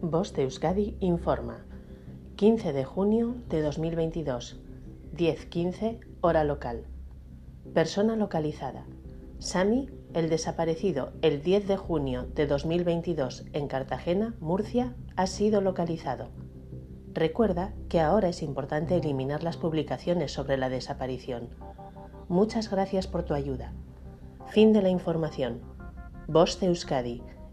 Voz de Euskadi informa. 15 de junio de 2022, 10.15 hora local. Persona localizada. Sami, el desaparecido el 10 de junio de 2022 en Cartagena, Murcia, ha sido localizado. Recuerda que ahora es importante eliminar las publicaciones sobre la desaparición. Muchas gracias por tu ayuda. Fin de la información. Voz de Euskadi,